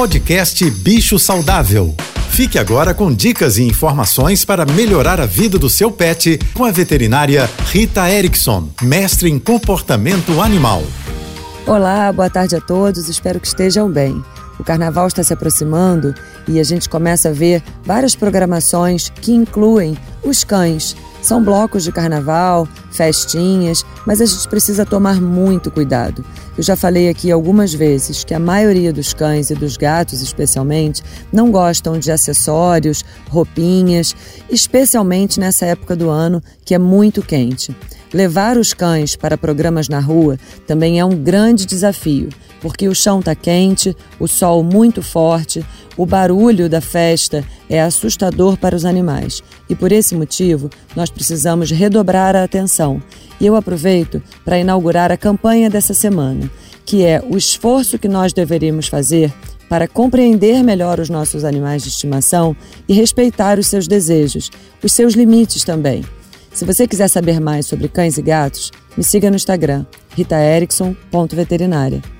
Podcast Bicho Saudável. Fique agora com dicas e informações para melhorar a vida do seu pet com a veterinária Rita Erickson, mestre em comportamento animal. Olá, boa tarde a todos, espero que estejam bem. O carnaval está se aproximando e a gente começa a ver várias programações que incluem os cães. São blocos de carnaval, festinhas, mas a gente precisa tomar muito cuidado. Eu já falei aqui algumas vezes que a maioria dos cães e dos gatos, especialmente, não gostam de acessórios, roupinhas, especialmente nessa época do ano que é muito quente. Levar os cães para programas na rua também é um grande desafio, porque o chão está quente, o sol muito forte, o barulho da festa é assustador para os animais e por esse motivo nós precisamos redobrar a atenção. E eu aproveito para inaugurar a campanha dessa semana, que é o esforço que nós deveríamos fazer para compreender melhor os nossos animais de estimação e respeitar os seus desejos, os seus limites também. Se você quiser saber mais sobre cães e gatos, me siga no Instagram, ritaerickson.veterinária.